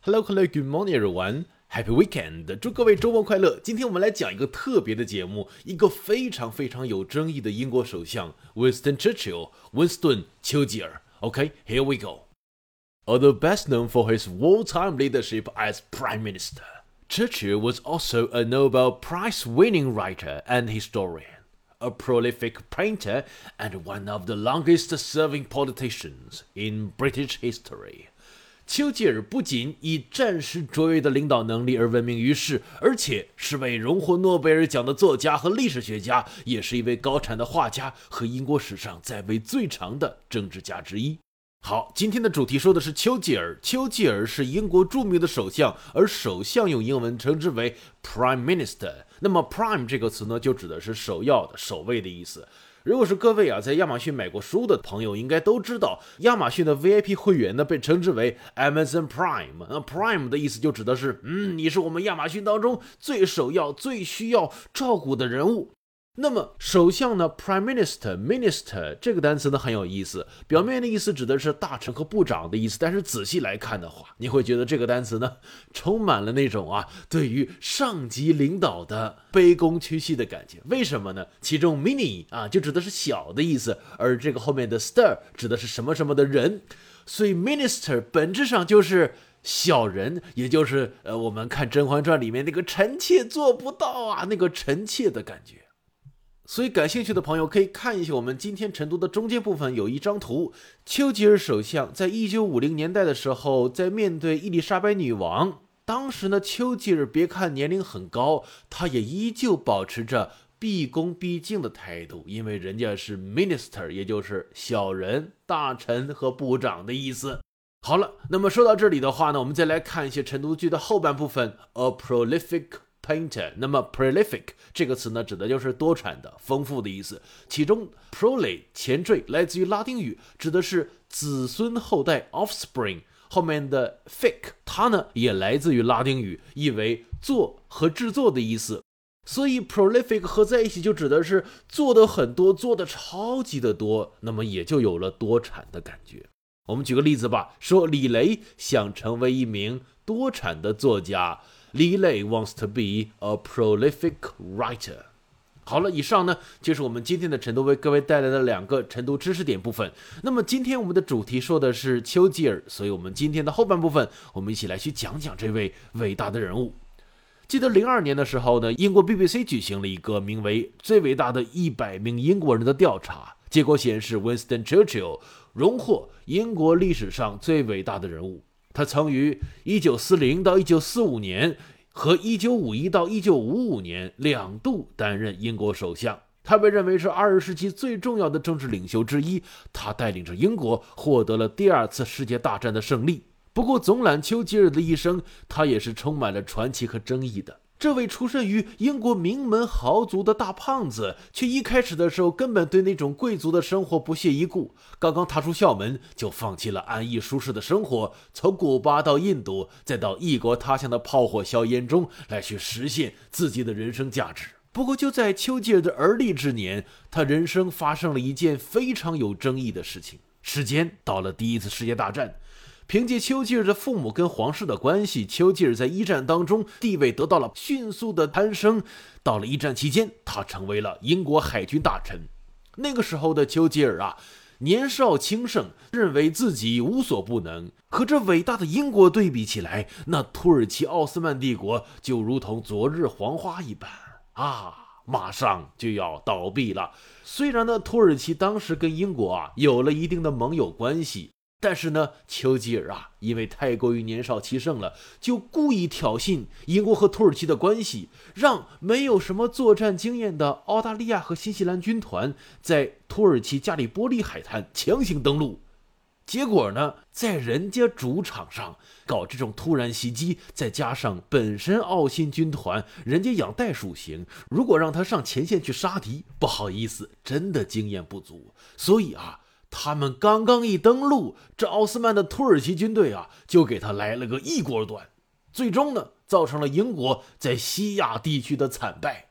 Hello, hello, good morning, everyone. Happy weekend！祝各位周末快乐。今天我们来讲一个特别的节目，一个非常非常有争议的英国首相 Winston Churchill，温斯顿·丘吉尔。OK，here we go. Although best known for his wartime leadership as prime minister, Churchill was also a Nobel Prize-winning writer and historian, a prolific painter, and one of the longest-serving politicians in British history. 丘吉尔不仅以战时卓越的领导能力而闻名于世，而且是位荣获诺贝尔奖的作家和历史学家，也是一位高产的画家和英国史上在位最长的政治家之一。好，今天的主题说的是丘吉尔。丘吉尔是英国著名的首相，而首相用英文称之为 Prime Minister。那么 Prime 这个词呢，就指的是首要的、首位的意思。如果是各位啊，在亚马逊买过书的朋友，应该都知道，亚马逊的 VIP 会员呢，被称之为 Amazon Prime。那 Prime 的意思就指的是，嗯，你是我们亚马逊当中最首要、最需要照顾的人物。那么首相呢？Prime Minister Minister 这个单词呢很有意思，表面的意思指的是大臣和部长的意思，但是仔细来看的话，你会觉得这个单词呢充满了那种啊对于上级领导的卑躬屈膝的感觉。为什么呢？其中 Mini 啊就指的是小的意思，而这个后面的 star 指的是什么什么的人，所以 Minister 本质上就是小人，也就是呃我们看《甄嬛传》里面那个臣妾做不到啊那个臣妾的感觉。所以，感兴趣的朋友可以看一下我们今天晨读的中间部分，有一张图。丘吉尔首相在一九五零年代的时候，在面对伊丽莎白女王，当时呢，丘吉尔别看年龄很高，他也依旧保持着毕恭毕敬的态度，因为人家是 minister，也就是小人、大臣和部长的意思。好了，那么说到这里的话呢，我们再来看一些晨读句的后半部分，a prolific。painter，那么 prolific 这个词呢，指的就是多产的、丰富的意思。其中 prole 前缀来自于拉丁语，指的是子孙后代 offspring。后面的 fic 它呢也来自于拉丁语，意为做和制作的意思。所以 prolific 合在一起就指的是做的很多，做的超级的多，那么也就有了多产的感觉。我们举个例子吧，说李雷想成为一名多产的作家。李磊 wants to be a prolific writer。好了，以上呢就是我们今天的晨读为各位带来的两个晨读知识点部分。那么今天我们的主题说的是丘吉尔，所以我们今天的后半部分，我们一起来去讲讲这位伟大的人物。记得零二年的时候呢，英国 BBC 举行了一个名为《最伟大的一百名英国人》的调查，结果显示，Winston Churchill 荣获英国历史上最伟大的人物。他曾于一九四零到一九四五年和一九五一到一九五五年两度担任英国首相。他被认为是二十世纪最重要的政治领袖之一。他带领着英国获得了第二次世界大战的胜利。不过，总揽丘吉尔的一生，他也是充满了传奇和争议的。这位出身于英国名门豪族的大胖子，却一开始的时候根本对那种贵族的生活不屑一顾。刚刚踏出校门，就放弃了安逸舒适的生活，从古巴到印度，再到异国他乡的炮火硝烟中来去实现自己的人生价值。不过，就在丘吉尔的而立之年，他人生发生了一件非常有争议的事情。时间到了第一次世界大战。凭借丘吉尔的父母跟皇室的关系，丘吉尔在一战当中地位得到了迅速的攀升。到了一战期间，他成为了英国海军大臣。那个时候的丘吉尔啊，年少轻盛，认为自己无所不能。和这伟大的英国对比起来，那土耳其奥斯曼帝国就如同昨日黄花一般啊，马上就要倒闭了。虽然呢，土耳其当时跟英国啊有了一定的盟友关系。但是呢，丘吉尔啊，因为太过于年少气盛了，就故意挑衅英国和土耳其的关系，让没有什么作战经验的澳大利亚和新西兰军团在土耳其加里波利海滩强行登陆。结果呢，在人家主场上搞这种突然袭击，再加上本身澳新军团人家养袋鼠型，如果让他上前线去杀敌，不好意思，真的经验不足。所以啊。他们刚刚一登陆，这奥斯曼的土耳其军队啊，就给他来了个一锅端，最终呢，造成了英国在西亚地区的惨败。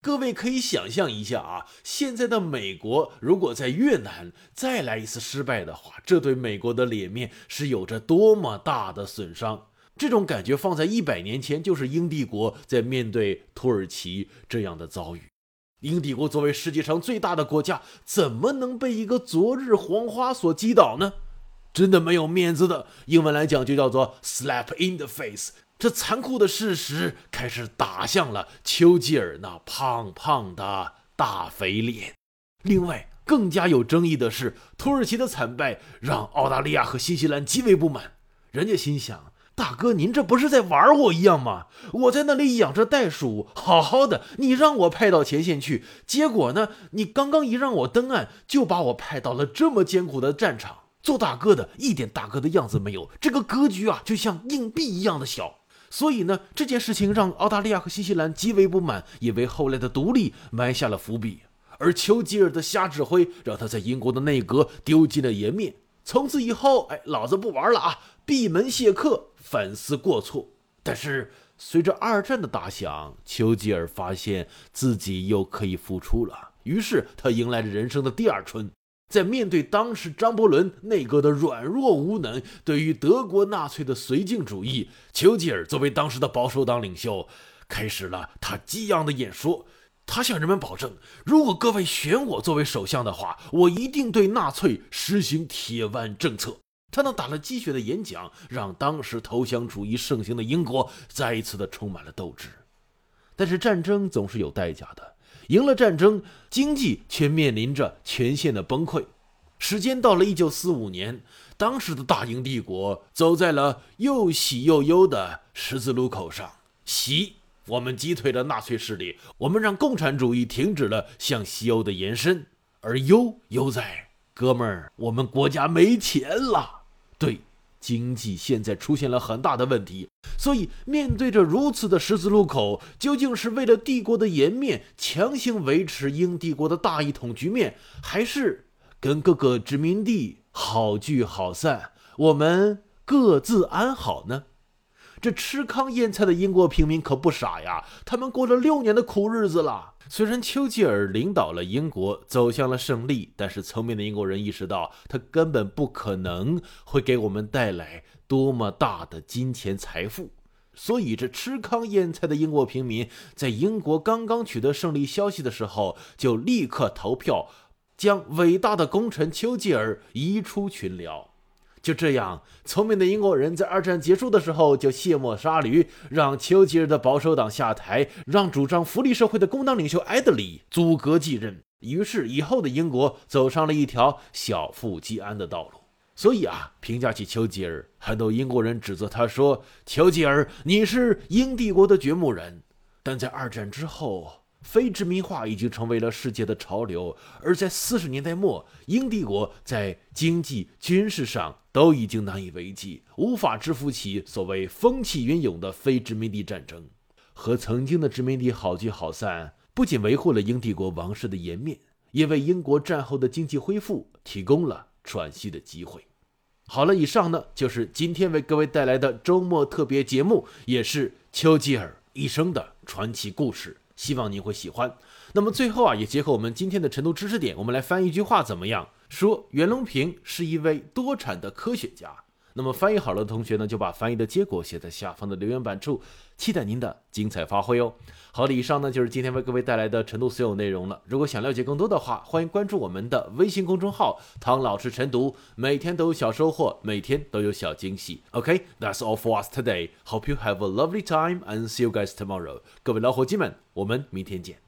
各位可以想象一下啊，现在的美国如果在越南再来一次失败的话，这对美国的脸面是有着多么大的损伤。这种感觉放在一百年前，就是英帝国在面对土耳其这样的遭遇。英帝国作为世界上最大的国家，怎么能被一个昨日黄花所击倒呢？真的没有面子的，英文来讲就叫做 slap in the face。这残酷的事实开始打向了丘吉尔那胖胖的大肥脸。另外，更加有争议的是，土耳其的惨败让澳大利亚和新西兰极为不满。人家心想：大哥，您这不是在玩我一样吗？我在那里养着袋鼠，好好的，你让我派到前线去，结果呢，你刚刚一让我登岸，就把我派到了这么艰苦的战场。做大哥的一点大哥的样子没有，这个格局啊，就像硬币一样的小。所以呢，这件事情让澳大利亚和新西兰极为不满，也为后来的独立埋下了伏笔。而丘吉尔的瞎指挥，让他在英国的内阁丢尽了颜面。从此以后，哎，老子不玩了啊，闭门谢客，反思过错。但是随着二战的打响，丘吉尔发现自己又可以复出了，于是他迎来了人生的第二春。在面对当时张伯伦内阁的软弱无能，对于德国纳粹的绥靖主义，丘吉尔作为当时的保守党领袖，开始了他激昂的演说。他向人们保证，如果各位选我作为首相的话，我一定对纳粹实行铁腕政策。他那打了鸡血的演讲，让当时投降主义盛行的英国再一次的充满了斗志。但是战争总是有代价的。赢了战争，经济却面临着全线的崩溃。时间到了一九四五年，当时的大英帝国走在了又喜又忧的十字路口上。喜，我们击退了纳粹势力，我们让共产主义停止了向西欧的延伸；而忧，忧在，哥们儿，我们国家没钱了。对。经济现在出现了很大的问题，所以面对着如此的十字路口，究竟是为了帝国的颜面强行维持英帝国的大一统局面，还是跟各个殖民地好聚好散，我们各自安好呢？这吃糠咽菜的英国平民可不傻呀，他们过了六年的苦日子了。虽然丘吉尔领导了英国走向了胜利，但是聪明的英国人意识到，他根本不可能会给我们带来多么大的金钱财富。所以，这吃糠咽菜的英国平民在英国刚刚取得胜利消息的时候，就立刻投票，将伟大的功臣丘吉尔移出群聊。就这样，聪明的英国人在二战结束的时候就卸磨杀驴，让丘吉尔的保守党下台，让主张福利社会的工党领袖艾德里阻隔继任。于是，以后的英国走上了一条小富即安的道路。所以啊，评价起丘吉尔，很多英国人指责他说：“丘吉尔，你是英帝国的掘墓人。”但在二战之后，非殖民化已经成为了世界的潮流，而在四十年代末，英帝国在经济、军事上都已经难以为继，无法支付起所谓风起云涌的非殖民地战争。和曾经的殖民地好聚好散，不仅维护了英帝国王室的颜面，也为英国战后的经济恢复提供了喘息的机会。好了，以上呢就是今天为各位带来的周末特别节目，也是丘吉尔一生的传奇故事。希望您会喜欢。那么最后啊，也结合我们今天的晨读知识点，我们来翻译一句话怎么样？说袁隆平是一位多产的科学家。那么翻译好了的同学呢，就把翻译的结果写在下方的留言板处，期待您的精彩发挥哦。好的，以上呢就是今天为各位带来的晨读所有内容了。如果想了解更多的话，欢迎关注我们的微信公众号“唐老师晨读”，每天都有小收获，每天都有小惊喜。OK，that's all for us today. Hope you have a lovely time and see you guys tomorrow. 各位老伙计们，我们明天见。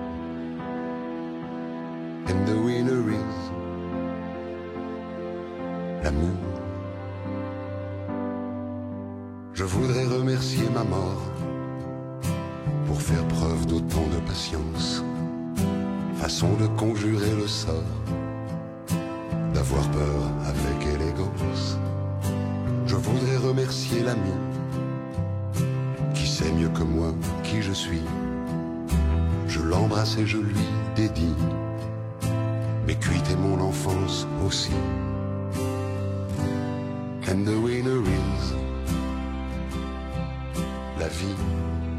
And the winner is l'amour. Je voudrais remercier ma mort pour faire preuve d'autant de patience, façon de conjurer le sort, d'avoir peur avec élégance. Je voudrais remercier l'ami qui sait mieux que moi qui je suis. Je l'embrasse et je lui dédie aussi. And the winner is la vie.